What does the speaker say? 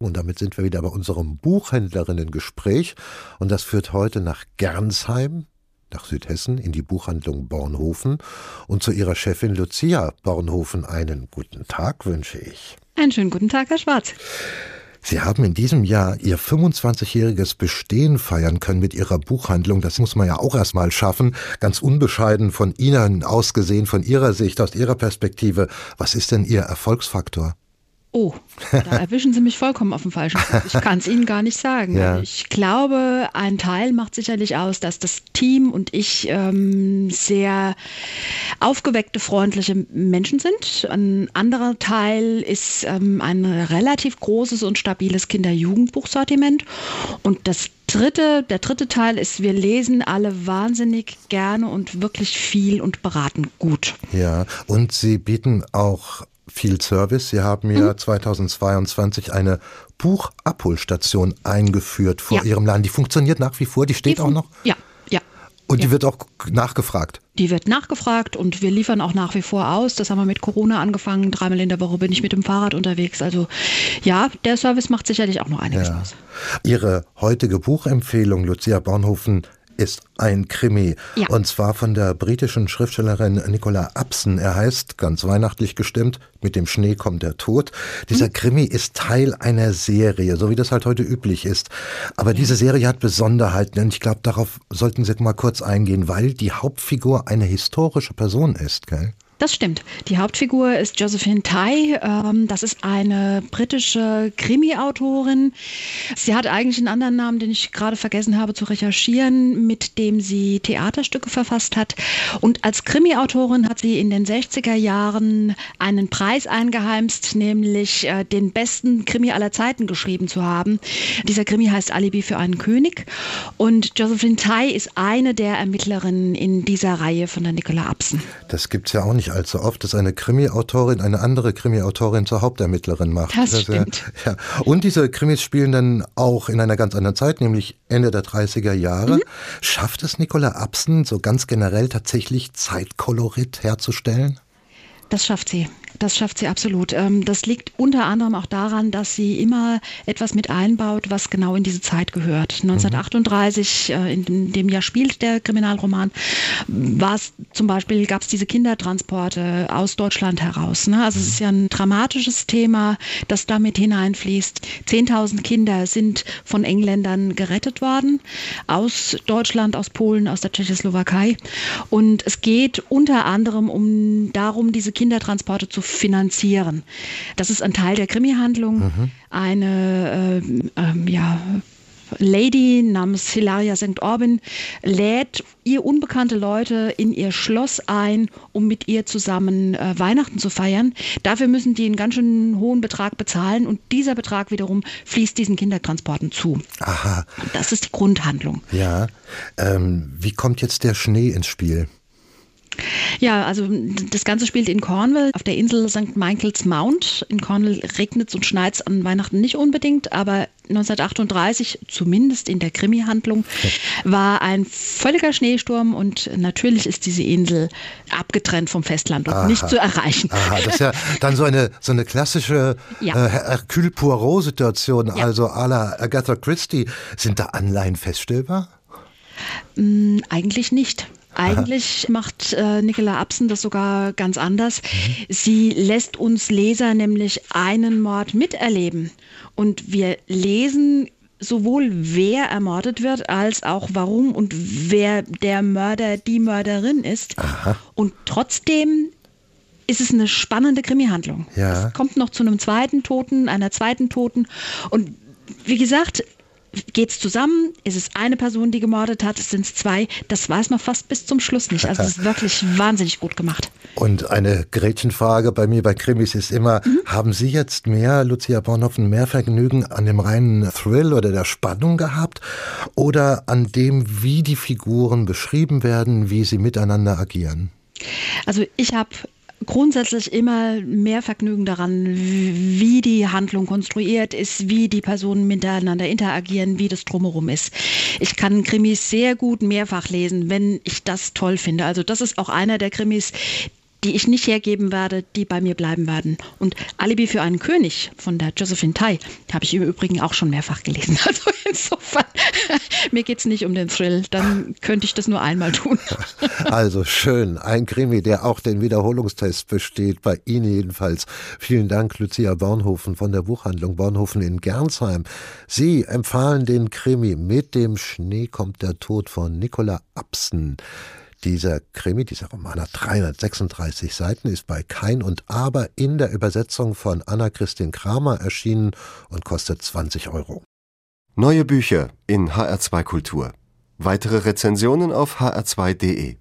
Und damit sind wir wieder bei unserem Buchhändlerinnen-Gespräch. Und das führt heute nach Gernsheim, nach Südhessen, in die Buchhandlung Bornhofen. Und zu ihrer Chefin Lucia Bornhofen einen guten Tag wünsche ich. Einen schönen guten Tag, Herr Schwarz. Sie haben in diesem Jahr Ihr 25-jähriges Bestehen feiern können mit Ihrer Buchhandlung. Das muss man ja auch erstmal schaffen. Ganz unbescheiden von Ihnen ausgesehen, von Ihrer Sicht, aus Ihrer Perspektive. Was ist denn Ihr Erfolgsfaktor? Oh, da erwischen Sie mich vollkommen auf dem falschen Fuß. Ich kann es Ihnen gar nicht sagen. Ja. Ich glaube, ein Teil macht sicherlich aus, dass das Team und ich ähm, sehr aufgeweckte, freundliche Menschen sind. Ein anderer Teil ist ähm, ein relativ großes und stabiles Kinder-Jugendbuchsortiment. Und das dritte, der dritte Teil ist, wir lesen alle wahnsinnig gerne und wirklich viel und beraten gut. Ja, und Sie bieten auch viel Service. Sie haben ja mhm. 2022 eine Buchabholstation eingeführt vor ja. Ihrem Laden. Die funktioniert nach wie vor, die steht die auch noch? Ja, ja. Und ja. die wird auch nachgefragt? Die wird nachgefragt und wir liefern auch nach wie vor aus. Das haben wir mit Corona angefangen. Dreimal in der Woche bin ich mit dem Fahrrad unterwegs. Also ja, der Service macht sicherlich auch noch einiges ja. aus. Ihre heutige Buchempfehlung, Lucia Bornhofen, ist ein Krimi. Ja. Und zwar von der britischen Schriftstellerin Nicola Absen. Er heißt, ganz weihnachtlich gestimmt, mit dem Schnee kommt der Tod. Dieser mhm. Krimi ist Teil einer Serie, so wie das halt heute üblich ist. Aber diese Serie hat Besonderheiten und ich glaube, darauf sollten Sie mal kurz eingehen, weil die Hauptfigur eine historische Person ist, gell? Das stimmt. Die Hauptfigur ist Josephine Tai. Ähm, das ist eine britische Krimi-Autorin. Sie hat eigentlich einen anderen Namen, den ich gerade vergessen habe zu recherchieren, mit dem sie Theaterstücke verfasst hat. Und als Krimi-Autorin hat sie in den 60er Jahren einen Preis eingeheimst, nämlich äh, den besten Krimi aller Zeiten geschrieben zu haben. Dieser Krimi heißt Alibi für einen König. Und Josephine Tai ist eine der Ermittlerinnen in dieser Reihe von der Nicola Absen. Das gibt es ja auch nicht nicht allzu oft, dass eine Krimi-Autorin eine andere Krimi-Autorin zur Hauptermittlerin macht. Das, das stimmt. Ja, Und diese Krimis spielen dann auch in einer ganz anderen Zeit, nämlich Ende der 30er Jahre. Mhm. Schafft es Nicola Absen so ganz generell tatsächlich Zeitkolorit herzustellen? Das schafft sie. Das schafft sie absolut. Ähm, das liegt unter anderem auch daran, dass sie immer etwas mit einbaut, was genau in diese Zeit gehört. 1938, äh, in dem Jahr spielt der Kriminalroman, war es zum Beispiel, gab es diese Kindertransporte aus Deutschland heraus. Ne? Also es ist ja ein dramatisches Thema, das damit hineinfließt. 10.000 Kinder sind von Engländern gerettet worden, aus Deutschland, aus Polen, aus der Tschechoslowakei. Und es geht unter anderem um darum, diese Kindertransporte zu finanzieren. Das ist ein Teil der Krimi-Handlung. Mhm. Eine äh, äh, ja, Lady namens Hilaria St. Orban lädt ihr unbekannte Leute in ihr Schloss ein, um mit ihr zusammen äh, Weihnachten zu feiern. Dafür müssen die einen ganz schön hohen Betrag bezahlen und dieser Betrag wiederum fließt diesen Kindertransporten zu. Aha. Das ist die Grundhandlung. Ja. Ähm, wie kommt jetzt der Schnee ins Spiel? Ja, also das Ganze spielt in Cornwall auf der Insel St. Michael's Mount. In Cornwall regnet es und schneit es an Weihnachten nicht unbedingt, aber 1938, zumindest in der Krimi-Handlung, war ein völliger Schneesturm und natürlich ist diese Insel abgetrennt vom Festland und Aha. nicht zu erreichen. Aha, das ist ja dann so eine, so eine klassische ja. äh, Hercule Poirot-Situation, ja. also à la Agatha Christie. Sind da Anleihen feststellbar? Mm, eigentlich nicht. Eigentlich Aha. macht äh, Nicola Absen das sogar ganz anders. Mhm. Sie lässt uns Leser nämlich einen Mord miterleben. Und wir lesen sowohl wer ermordet wird, als auch warum und wer der Mörder, die Mörderin ist. Aha. Und trotzdem ist es eine spannende Krimi-Handlung. Ja. Es kommt noch zu einem zweiten Toten, einer zweiten Toten. Und wie gesagt, geht es zusammen? Ist es eine Person, die gemordet hat? Sind es zwei? Das weiß man fast bis zum Schluss nicht. Also es ist wirklich wahnsinnig gut gemacht. Und eine Gretchenfrage bei mir bei Krimis ist immer, mhm. haben Sie jetzt mehr, Lucia Bornhoffen, mehr Vergnügen an dem reinen Thrill oder der Spannung gehabt oder an dem, wie die Figuren beschrieben werden, wie sie miteinander agieren? Also ich habe grundsätzlich immer mehr Vergnügen daran, wie die Handlung konstruiert ist, wie die Personen miteinander interagieren, wie das drumherum ist. Ich kann Krimis sehr gut mehrfach lesen, wenn ich das toll finde. Also das ist auch einer der Krimis, die ich nicht hergeben werde, die bei mir bleiben werden. Und Alibi für einen König von der Josephine Tai habe ich im Übrigen auch schon mehrfach gelesen. Also insofern, mir geht es nicht um den Thrill, dann könnte ich das nur einmal tun. Also schön, ein Krimi, der auch den Wiederholungstest besteht, bei Ihnen jedenfalls. Vielen Dank, Lucia Bornhofen von der Buchhandlung Bornhofen in Gernsheim. Sie empfahlen den Krimi Mit dem Schnee kommt der Tod von Nicola Absen. Dieser Krimi, dieser Roman hat 336 Seiten, ist bei Kein und Aber in der Übersetzung von Anna-Christin Kramer erschienen und kostet 20 Euro. Neue Bücher in HR2 Kultur. Weitere Rezensionen auf hr2.de.